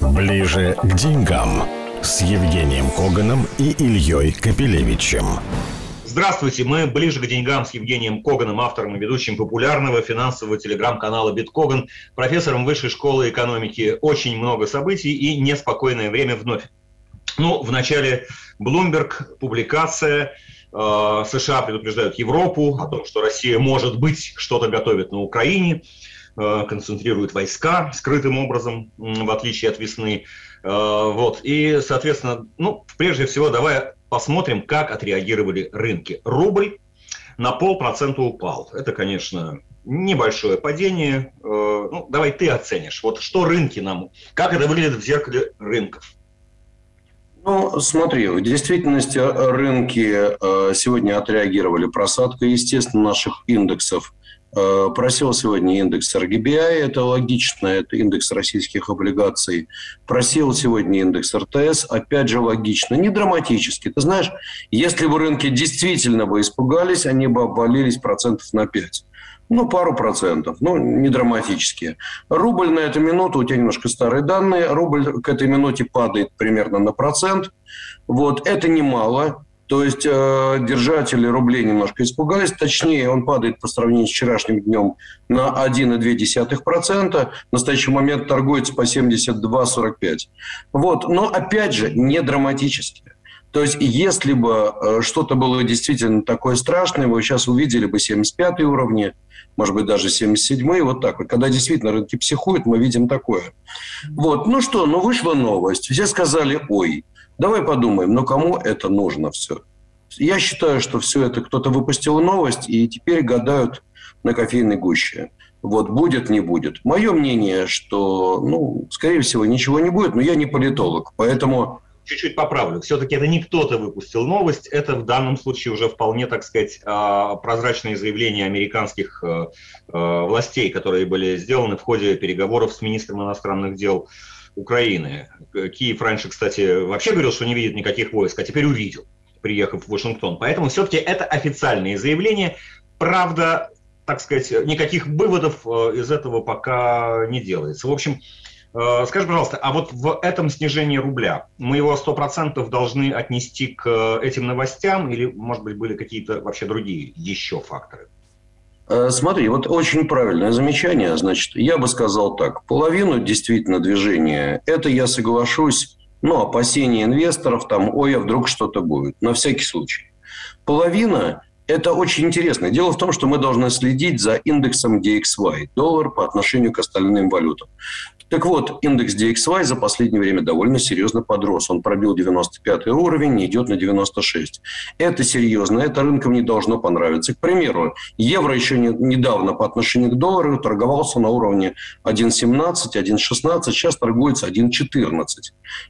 Ближе к деньгам с Евгением Коганом и Ильей Капелевичем. Здравствуйте, мы ближе к деньгам с Евгением Коганом, автором и ведущим популярного финансового телеграм-канала «Биткоган», профессором Высшей школы экономики. Очень много событий и неспокойное время вновь. Ну, в начале Bloomberg, публикация, э, США предупреждают Европу о том, что Россия, может быть, что-то готовит на Украине, концентрирует войска скрытым образом, в отличие от весны. Э, вот. И, соответственно, ну, прежде всего, давай посмотрим, как отреагировали рынки. Рубль на полпроцента упал. Это, конечно, небольшое падение. Э, ну, давай ты оценишь. Вот что рынки нам, как это выглядит в зеркале рынков? Ну, смотри, в действительности рынки э, сегодня отреагировали просадкой, естественно, наших индексов Э, просел сегодня индекс RGBI, это логично, это индекс российских облигаций. Просел сегодня индекс РТС, опять же логично, не драматически. Ты знаешь, если бы рынки действительно бы испугались, они бы обвалились процентов на 5. Ну, пару процентов, ну, не драматические. Рубль на эту минуту, у тебя немножко старые данные, рубль к этой минуте падает примерно на процент. Вот, это немало. То есть э, держатели рублей немножко испугались. Точнее, он падает по сравнению с вчерашним днем на 1,2%. В настоящий момент торгуется по 72,45. Вот. Но, опять же, не драматически. То есть, если бы э, что-то было действительно такое страшное, вы сейчас увидели бы 75 уровни, может быть, даже 77 вот так вот. Когда действительно рынки психуют, мы видим такое. Вот. Ну что, ну вышла новость. Все сказали, ой, Давай подумаем, но кому это нужно все? Я считаю, что все это кто-то выпустил новость, и теперь гадают на кофейной гуще. Вот будет, не будет. Мое мнение, что, ну, скорее всего, ничего не будет, но я не политолог, поэтому чуть-чуть поправлю. Все-таки это не кто-то выпустил новость, это в данном случае уже вполне, так сказать, а, прозрачные заявления американских э, э, властей, которые были сделаны в ходе переговоров с министром иностранных дел Украины. Киев раньше, кстати, вообще говорил, что не видит никаких войск, а теперь увидел, приехав в Вашингтон. Поэтому все-таки это официальные заявления. Правда, так сказать, никаких выводов э, из этого пока не делается. В общем, э, Скажи, пожалуйста, а вот в этом снижении рубля мы его 100% должны отнести к этим новостям или, может быть, были какие-то вообще другие еще факторы? Э, смотри, вот очень правильное замечание. Значит, я бы сказал так. Половину действительно движения, это я соглашусь, ну, опасения инвесторов, там, ой, а вдруг что-то будет, на всякий случай. Половина – это очень интересно. Дело в том, что мы должны следить за индексом DXY, доллар по отношению к остальным валютам. Так вот, индекс DXY за последнее время довольно серьезно подрос. Он пробил 95 уровень и идет на 96. Это серьезно, это рынкам не должно понравиться. К примеру, евро еще не, недавно по отношению к доллару торговался на уровне 1,17, 1,16, сейчас торгуется 1,14.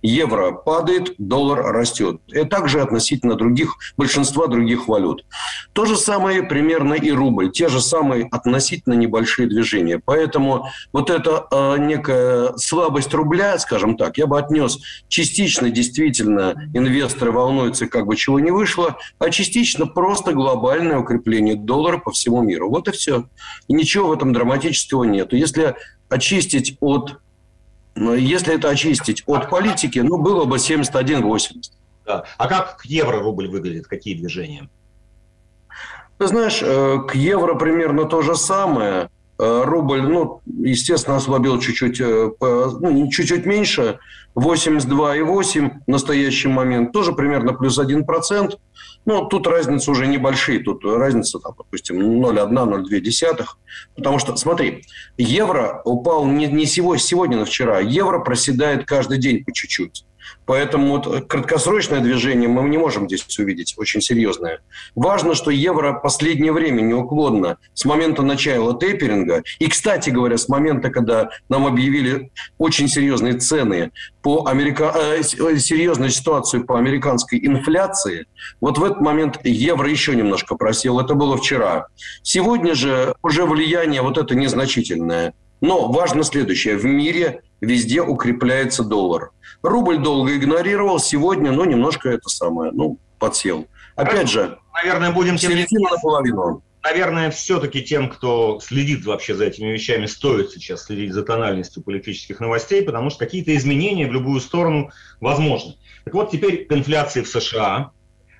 Евро падает, доллар растет. И также относительно других, большинства других валют. То же самое примерно и рубль. Те же самые относительно небольшие движения. Поэтому вот это э, некая слабость рубля, скажем так, я бы отнес частично действительно инвесторы волнуются, как бы чего не вышло, а частично просто глобальное укрепление доллара по всему миру. Вот и все. И ничего в этом драматического нет. Если очистить от если это очистить от политики, ну, было бы 71-80. Да. А как евро-рубль выглядит? Какие движения? Ты знаешь, э, к евро примерно то же самое. Э, рубль, ну, естественно, ослабил чуть-чуть, э, ну, чуть-чуть меньше, 82,8 в настоящий момент, тоже примерно плюс 1%. Ну, тут разница уже небольшие, тут разница, там, допустим, 0,1-0,2. Потому что, смотри, евро упал не, не сегодня, сегодня, но вчера. Евро проседает каждый день по чуть-чуть. Поэтому вот краткосрочное движение мы не можем здесь увидеть, очень серьезное. Важно, что евро последнее время неуклонно, с момента начала тейперинга, и, кстати говоря, с момента, когда нам объявили очень серьезные цены по америка... э, серьезную ситуацию по американской инфляции, вот в этот момент евро еще немножко просел. Это было вчера. Сегодня же уже влияние вот это незначительное. Но важно следующее. В мире везде укрепляется доллар. Рубль долго игнорировал, сегодня, ну, немножко это самое, ну, подсел. Опять же, наверное, будем середина наполовину. наверное, все-таки тем, кто следит вообще за этими вещами, стоит сейчас следить за тональностью политических новостей, потому что какие-то изменения в любую сторону возможны. Так вот, теперь к инфляции в США.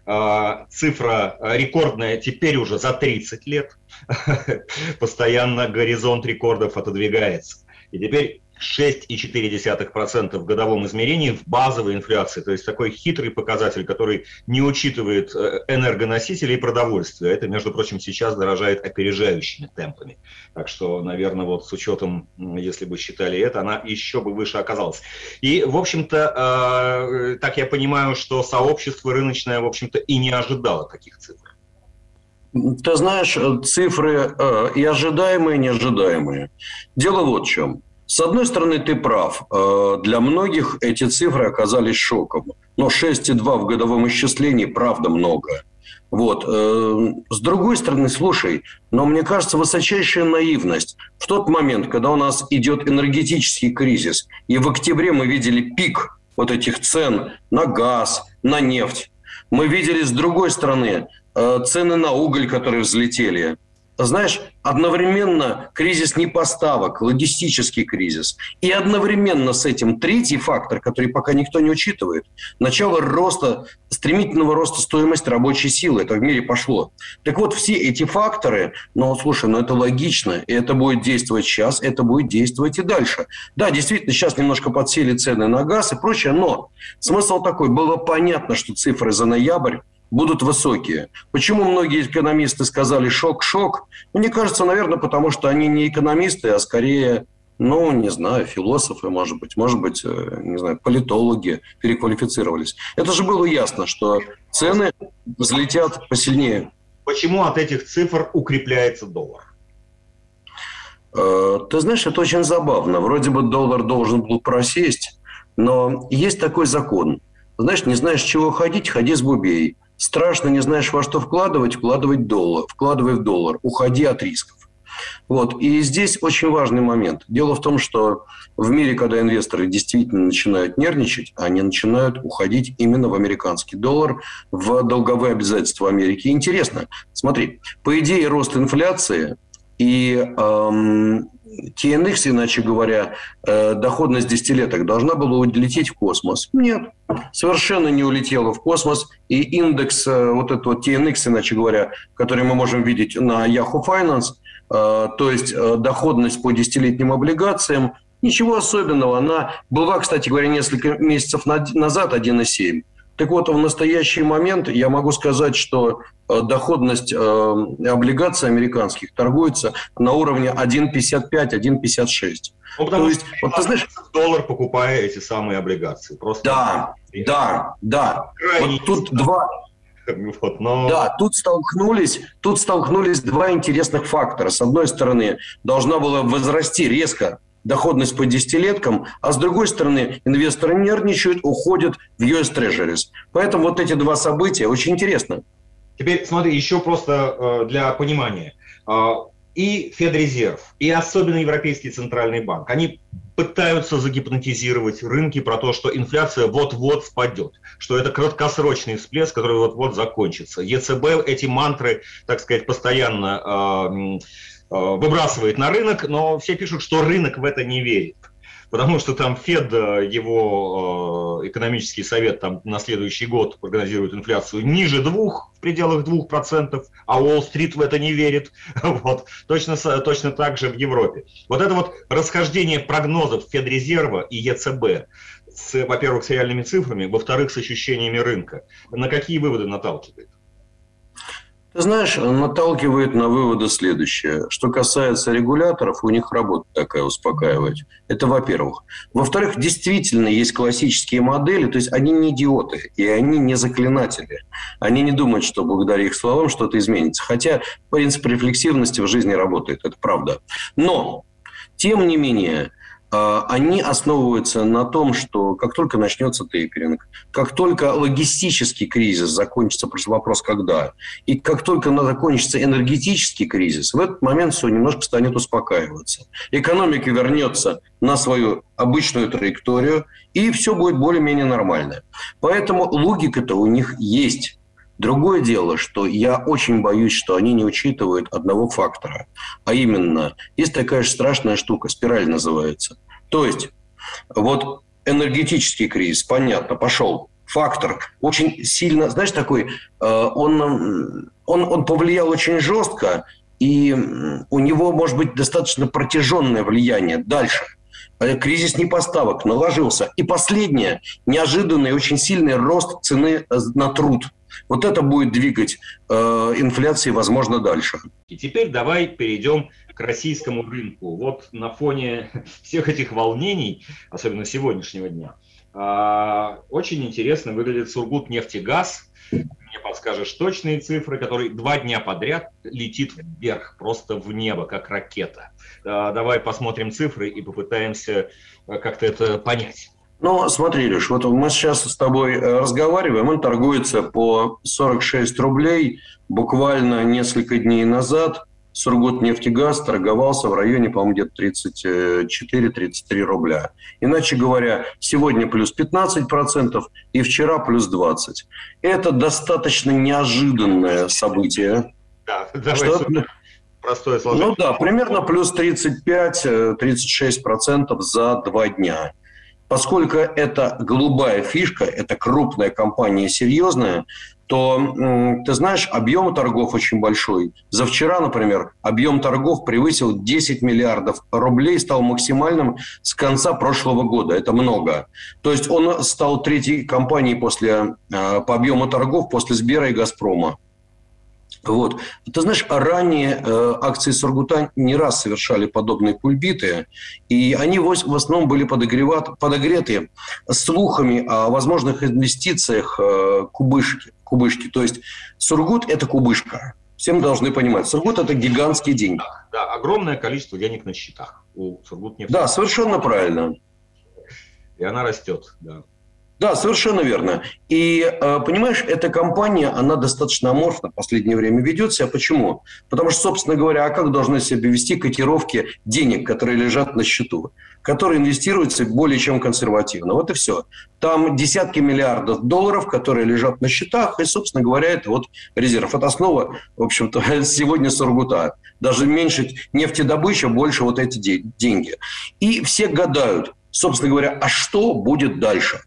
А, цифра рекордная теперь уже за 30 лет. Постоянно горизонт рекордов отодвигается. И теперь 6,4% в годовом измерении в базовой инфляции. То есть такой хитрый показатель, который не учитывает э, энергоносители и продовольствие. Это, между прочим, сейчас дорожает опережающими темпами. Так что, наверное, вот с учетом, если бы считали это, она еще бы выше оказалась. И, в общем-то, э, так я понимаю, что сообщество рыночное, в общем-то, и не ожидало таких цифр. Ты знаешь, цифры э, и ожидаемые, и неожидаемые. Дело вот в чем. С одной стороны, ты прав. Э, для многих эти цифры оказались шоком. Но 6,2 в годовом исчислении, правда, много. Вот. Э, с другой стороны, слушай, но мне кажется, высочайшая наивность. В тот момент, когда у нас идет энергетический кризис, и в октябре мы видели пик вот этих цен на газ, на нефть, мы видели с другой стороны э, цены на уголь, которые взлетели – знаешь, одновременно кризис непоставок, логистический кризис, и одновременно с этим третий фактор, который пока никто не учитывает, начало роста, стремительного роста стоимости рабочей силы. Это в мире пошло. Так вот, все эти факторы, ну, слушай, ну это логично, и это будет действовать сейчас, это будет действовать и дальше. Да, действительно, сейчас немножко подсели цены на газ и прочее, но смысл такой, было понятно, что цифры за ноябрь будут высокие. Почему многие экономисты сказали шок-шок? Мне кажется, наверное, потому что они не экономисты, а скорее, ну, не знаю, философы, может быть, может быть, э, не знаю, политологи переквалифицировались. Это же было ясно, что цены взлетят посильнее. Почему от этих цифр укрепляется доллар? Э, ты знаешь, это очень забавно. Вроде бы доллар должен был просесть, но есть такой закон. Знаешь, не знаешь, чего ходить, ходи с бубей. Страшно, не знаешь, во что вкладывать, вкладывать доллар, вкладывай в доллар, уходи от рисков. Вот. И здесь очень важный момент. Дело в том, что в мире, когда инвесторы действительно начинают нервничать, они начинают уходить именно в американский доллар, в долговые обязательства Америки. Интересно, смотри, по идее рост инфляции и эм, TNX, иначе говоря, э, доходность десятилеток должна была улететь в космос. Нет, совершенно не улетела в космос. И индекс, э, вот этот вот TNX, иначе говоря, который мы можем видеть на Yahoo Finance, э, то есть доходность по десятилетним облигациям, ничего особенного. Она была, кстати говоря, несколько месяцев назад 1,7. Так вот, в настоящий момент я могу сказать, что э, доходность э, облигаций американских торгуется на уровне 1,55-1,56. Ну, То есть, вот ты знаешь, доллар покупая эти самые облигации. Просто да, да, да. Вот тут два, вот, но... Да, тут столкнулись, тут столкнулись два интересных фактора. С одной стороны, должна была возрасти резко доходность по десятилеткам, а с другой стороны инвесторы нервничают, уходят в US Treasuries. Поэтому вот эти два события очень интересны. Теперь смотри, еще просто э, для понимания. Э, и Федрезерв, и особенно Европейский Центральный банк, они пытаются загипнотизировать рынки про то, что инфляция вот-вот спадет, что это краткосрочный всплеск, который вот-вот закончится. ЕЦБ эти мантры, так сказать, постоянно э, Э, выбрасывает на рынок, но все пишут, что рынок в это не верит. Потому что там Фед, э, его э, экономический совет там на следующий год прогнозирует инфляцию ниже двух, в пределах двух процентов, а Уолл-стрит в это не верит. Вот. Точно, точно так же в Европе. Вот это вот расхождение прогнозов Федрезерва и ЕЦБ, с, во-первых, с реальными цифрами, во-вторых, с ощущениями рынка, на какие выводы наталкивает? Ты знаешь, наталкивает на выводы следующее. Что касается регуляторов, у них работа такая успокаивать. Это во-первых. Во-вторых, действительно есть классические модели, то есть они не идиоты, и они не заклинатели. Они не думают, что благодаря их словам что-то изменится. Хотя принцип рефлексивности в жизни работает, это правда. Но, тем не менее, они основываются на том, что как только начнется тейперинг, как только логистический кризис закончится, просто вопрос когда, и как только закончится энергетический кризис, в этот момент все немножко станет успокаиваться. Экономика вернется на свою обычную траекторию, и все будет более-менее нормально. Поэтому логика-то у них есть. Другое дело, что я очень боюсь, что они не учитывают одного фактора. А именно, есть такая же страшная штука, спираль называется. То есть, вот энергетический кризис, понятно, пошел. Фактор очень сильно, знаешь, такой, э, он, он, он повлиял очень жестко, и у него может быть достаточно протяженное влияние дальше. Э, кризис непоставок наложился. И последнее, неожиданный очень сильный рост цены э, на труд. Вот это будет двигать э, инфляции, возможно, дальше. И теперь давай перейдем к российскому рынку. Вот на фоне всех этих волнений, особенно сегодняшнего дня, э, очень интересно выглядит Сургут нефтегаз мне подскажешь точные цифры, который два дня подряд летит вверх, просто в небо, как ракета. Давай посмотрим цифры и попытаемся э, как-то это понять. Ну, смотри, Леш, вот мы сейчас с тобой э, разговариваем, он торгуется по 46 рублей. Буквально несколько дней назад Сургутнефтегаз торговался в районе, по-моему, где-то 34-33 рубля. Иначе говоря, сегодня плюс 15% и вчера плюс 20%. Это достаточно неожиданное событие. Да, давай что... простое сложение. Ну да, примерно плюс 35-36% за два дня. Поскольку это голубая фишка, это крупная компания, серьезная, то, ты знаешь, объем торгов очень большой. За вчера, например, объем торгов превысил 10 миллиардов рублей, стал максимальным с конца прошлого года. Это много. То есть он стал третьей компанией после, а, по объему торгов после Сбера и Газпрома. Вот. Ты знаешь, ранее э, акции Сургута не раз совершали подобные кульбиты, и они в, в основном были подогреты слухами о возможных инвестициях э, кубышки, кубышки. То есть Сургут – это кубышка. Всем должны понимать. Сургут – это гигантские деньги. Да, огромное количество денег на счетах у Сургут нефть. Да, совершенно правильно. И она растет, да. Да, совершенно верно. И, э, понимаешь, эта компания, она достаточно аморфно в последнее время ведет себя. Почему? Потому что, собственно говоря, а как должны себя вести котировки денег, которые лежат на счету, которые инвестируются более чем консервативно? Вот и все. Там десятки миллиардов долларов, которые лежат на счетах, и, собственно говоря, это вот резерв. Это основа, в общем-то, сегодня Сургута. Даже меньше нефтедобыча, больше вот эти деньги. И все гадают, собственно говоря, а что будет дальше?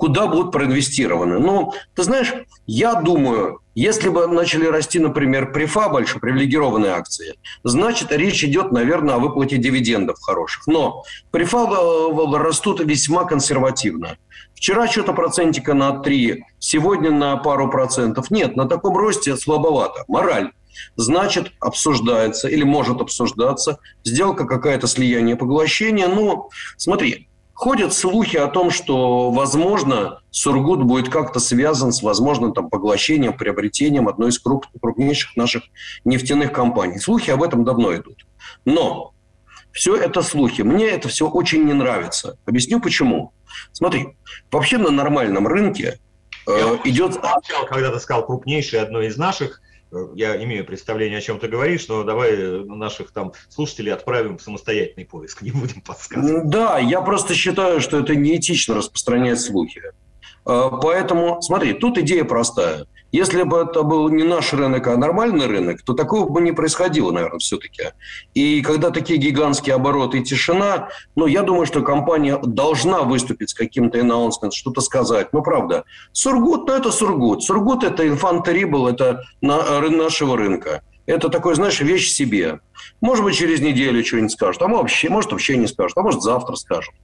Куда будут проинвестированы. Ну, ты знаешь, я думаю, если бы начали расти, например, префа больше, привилегированные акции, значит, речь идет, наверное, о выплате дивидендов хороших. Но префа растут весьма консервативно. Вчера что-то процентика на 3, сегодня на пару процентов. Нет, на таком росте слабовато. Мораль. Значит, обсуждается или может обсуждаться сделка какая-то слияние поглощения. Ну, смотри, Ходят слухи о том, что, возможно, Сургут будет как-то связан с возможным там, поглощением, приобретением одной из круп, крупнейших наших нефтяных компаний. Слухи об этом давно идут. Но все это слухи. Мне это все очень не нравится. Объясню почему. Смотри, вообще на нормальном рынке э, идет... Когда ты сказал крупнейший одной из наших, я имею представление, о чем ты говоришь, но давай наших там слушателей отправим в самостоятельный поиск, не будем подсказывать. Да, я просто считаю, что это неэтично распространять слухи. А, поэтому, смотри, тут идея простая. Если бы это был не наш рынок, а нормальный рынок, то такого бы не происходило, наверное, все-таки. И когда такие гигантские обороты и тишина, ну, я думаю, что компания должна выступить с каким-то announcement, что-то сказать. Ну, правда. Сургут, ну, это Сургут. Сургут – это инфантерибл, это на, нашего рынка. Это такой, знаешь, вещь себе. Может быть, через неделю что-нибудь скажут, а вообще, может, вообще не скажут, а может, завтра скажут.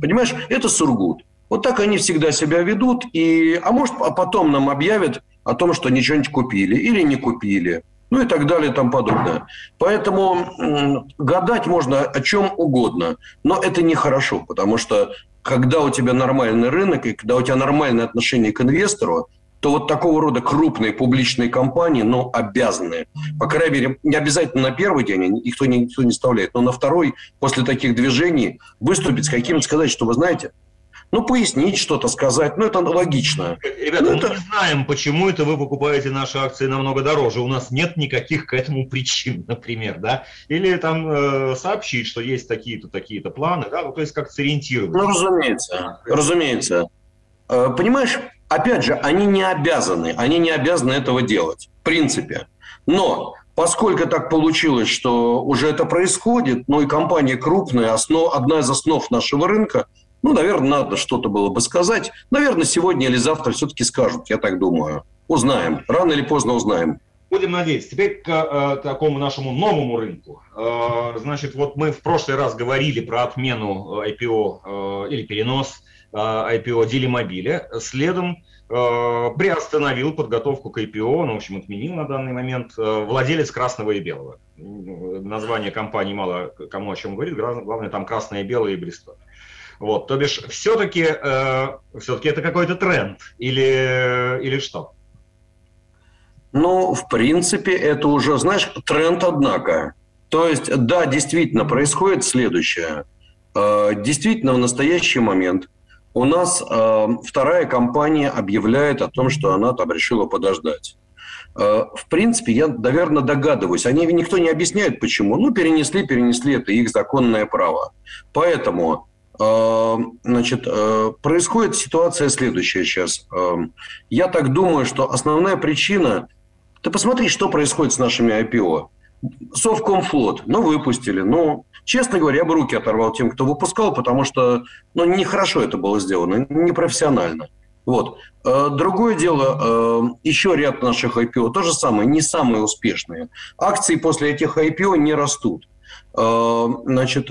Понимаешь, это Сургут. Вот так они всегда себя ведут, и, а может, а потом нам объявят, о том, что ничего не купили или не купили, ну и так далее и тому подобное. Поэтому гадать можно о чем угодно, но это нехорошо, потому что когда у тебя нормальный рынок и когда у тебя нормальное отношение к инвестору, то вот такого рода крупные публичные компании, ну, обязаны, по крайней мере, не обязательно на первый день, никто не, никто не вставляет, но на второй, после таких движений, выступить с каким-то, сказать, что вы знаете, ну, пояснить что-то, сказать. Ну, это логично. Ребята, ну, мы это... не знаем, почему это вы покупаете наши акции намного дороже. У нас нет никаких к этому причин, например, да? Или там э, сообщить, что есть такие-то, такие-то планы, да? Ну, то есть как сориентировать. Ну, разумеется, разумеется. Э, понимаешь, Опять же, они не обязаны, они не обязаны этого делать, в принципе. Но поскольку так получилось, что уже это происходит, ну и компания крупная, основ, одна из основ нашего рынка, ну, наверное, надо что-то было бы сказать. Наверное, сегодня или завтра все-таки скажут, я так думаю. Узнаем. Рано или поздно узнаем. Будем надеяться. Теперь к э, такому нашему новому рынку. Э, значит, вот мы в прошлый раз говорили про отмену IPO э, или перенос э, IPO Делимобиля. Следом э, приостановил подготовку к IPO, ну, в общем, отменил на данный момент э, владелец Красного и Белого. Название компании мало кому о чем говорит, главное там Красное и Белое и Бристоль. Вот, то бишь, все-таки э, все-таки это какой-то тренд или, или что? Ну, в принципе, это уже, знаешь, тренд, однако. То есть, да, действительно, происходит следующее. Э, действительно, в настоящий момент у нас э, вторая компания объявляет о том, что она там решила подождать. Э, в принципе, я, наверное, догадываюсь. Они никто не объясняет, почему. Ну, перенесли, перенесли, это их законное право. Поэтому Значит, происходит ситуация следующая сейчас. Я так думаю, что основная причина ты посмотри, что происходит с нашими IPO. Совкомфлот, ну, выпустили. Ну, честно говоря, я бы руки оторвал тем, кто выпускал, потому что, ну, нехорошо это было сделано, непрофессионально. Вот. Э, другое дело, э, еще ряд наших IPO, то же самое, не самые успешные. Акции после этих IPO не растут. Э, значит,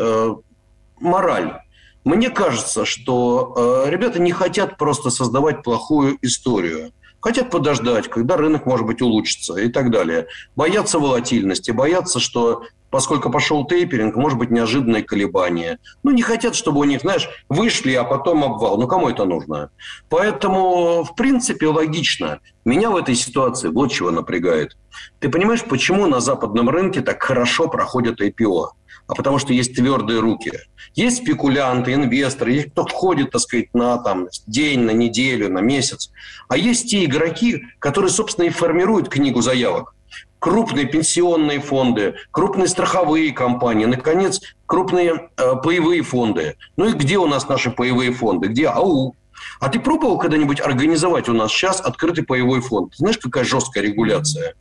мораль. Мне кажется, что ребята не хотят просто создавать плохую историю. Хотят подождать, когда рынок, может быть, улучшится и так далее. Боятся волатильности, боятся, что поскольку пошел тейперинг, может быть, неожиданные колебания. Ну, не хотят, чтобы у них, знаешь, вышли, а потом обвал. Ну, кому это нужно? Поэтому, в принципе, логично. Меня в этой ситуации вот чего напрягает. Ты понимаешь, почему на западном рынке так хорошо проходят IPO? А потому что есть твердые руки. Есть спекулянты, инвесторы, есть кто входит, так сказать, на там, день, на неделю, на месяц. А есть те игроки, которые, собственно, и формируют книгу заявок. Крупные пенсионные фонды, крупные страховые компании, наконец, крупные э, паевые фонды. Ну и где у нас наши паевые фонды? Где АУ? А ты пробовал когда-нибудь организовать у нас сейчас открытый паевой фонд? знаешь, какая жесткая регуляция?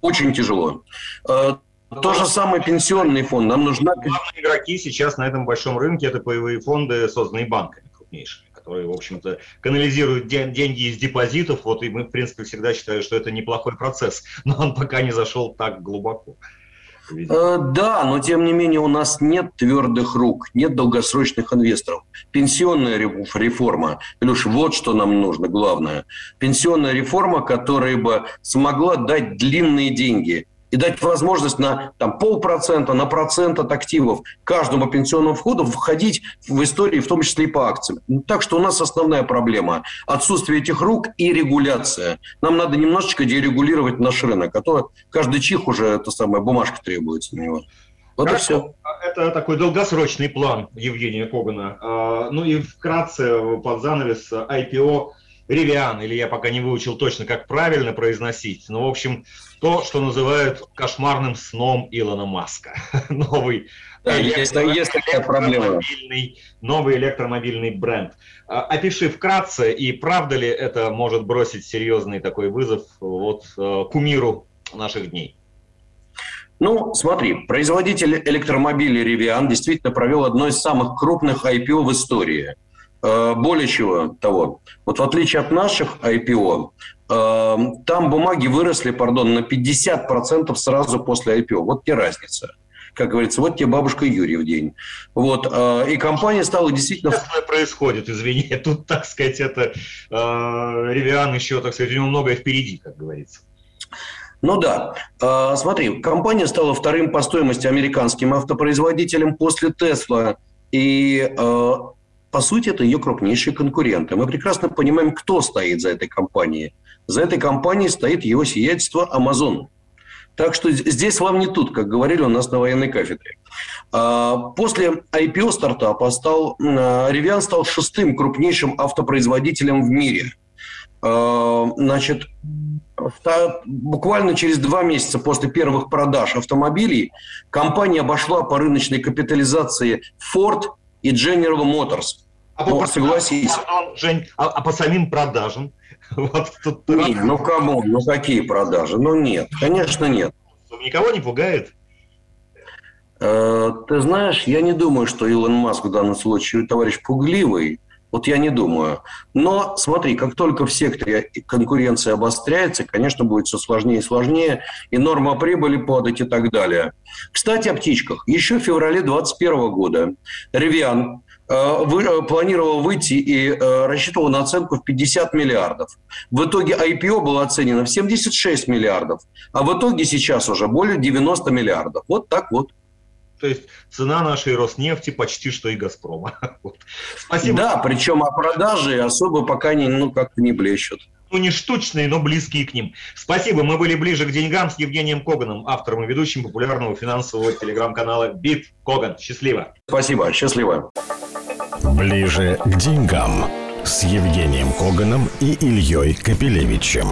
Очень тяжело. То же самое пенсионный фонд. Нам нужна... Главные игроки сейчас на этом большом рынке – это паевые фонды, созданные банками крупнейшими которые, в общем-то, канализируют деньги из депозитов. Вот, и мы, в принципе, всегда считали, что это неплохой процесс, но он пока не зашел так глубоко. Э, да, но тем не менее у нас нет твердых рук, нет долгосрочных инвесторов. Пенсионная реформа, Илюш, вот что нам нужно, главное. Пенсионная реформа, которая бы смогла дать длинные деньги и дать возможность на там, полпроцента, на процент от активов каждому пенсионному входу входить в истории, в том числе и по акциям. Ну, так что у нас основная проблема – отсутствие этих рук и регуляция. Нам надо немножечко дерегулировать наш рынок, а то каждый чих уже, это самая бумажка требуется на него. Вот Хорошо. и все. Это такой долгосрочный план Евгения Когана. А, ну и вкратце под занавес IPO Ревиан, или я пока не выучил точно, как правильно произносить, но, в общем, то, что называют кошмарным сном Илона Маска. Новый да, есть, есть такая проблема. Новый электромобильный бренд. А, опиши вкратце, и правда ли это может бросить серьезный такой вызов вот, э, кумиру наших дней? Ну, смотри, производитель электромобилей Rivian действительно провел одно из самых крупных IPO в истории – более чего того, вот в отличие от наших IPO, э, там бумаги выросли, пардон, на 50% сразу после IPO. Вот те разница. Как говорится, вот тебе бабушка Юрий в день. Вот, э, и компания стала действительно... Что происходит, извини, тут, так сказать, это Ревиан еще, так сказать, у него многое впереди, как говорится. Ну да. Смотри, компания стала вторым по стоимости американским автопроизводителем после Тесла. И по сути, это ее крупнейшие конкуренты. Мы прекрасно понимаем, кто стоит за этой компанией. За этой компанией стоит его сиятельство Amazon. Так что здесь вам не тут, как говорили у нас на военной кафедре. А, после IPO стартапа стал, Rivian стал шестым крупнейшим автопроизводителем в мире. А, значит, буквально через два месяца после первых продаж автомобилей компания обошла по рыночной капитализации Ford и General Motors. А по, ну, согласись. Жень, а, а по самим продажам? Вот тут нет, ну кому? Ну какие продажи? Ну нет, конечно нет. Никого не пугает? Э, ты знаешь, я не думаю, что Илон Маск в данном случае товарищ пугливый. Вот я не думаю. Но смотри, как только в секторе конкуренция обостряется, конечно, будет все сложнее и сложнее, и норма прибыли падать и так далее. Кстати, о птичках. Еще в феврале 2021 года Ревиан э, вы, э, планировал выйти и э, рассчитывал на оценку в 50 миллиардов. В итоге IPO было оценено в 76 миллиардов, а в итоге сейчас уже более 90 миллиардов. Вот так вот. То есть цена нашей Роснефти почти что и Газпрома. Вот. Спасибо. Да, причем о продаже особо пока не, ну, как-то не блещут. Ну, не штучные, но близкие к ним. Спасибо. Мы были ближе к деньгам с Евгением Коганом, автором и ведущим популярного финансового телеграм-канала Бит Коган. Счастливо. Спасибо. Счастливо. Ближе к деньгам с Евгением Коганом и Ильей Капелевичем.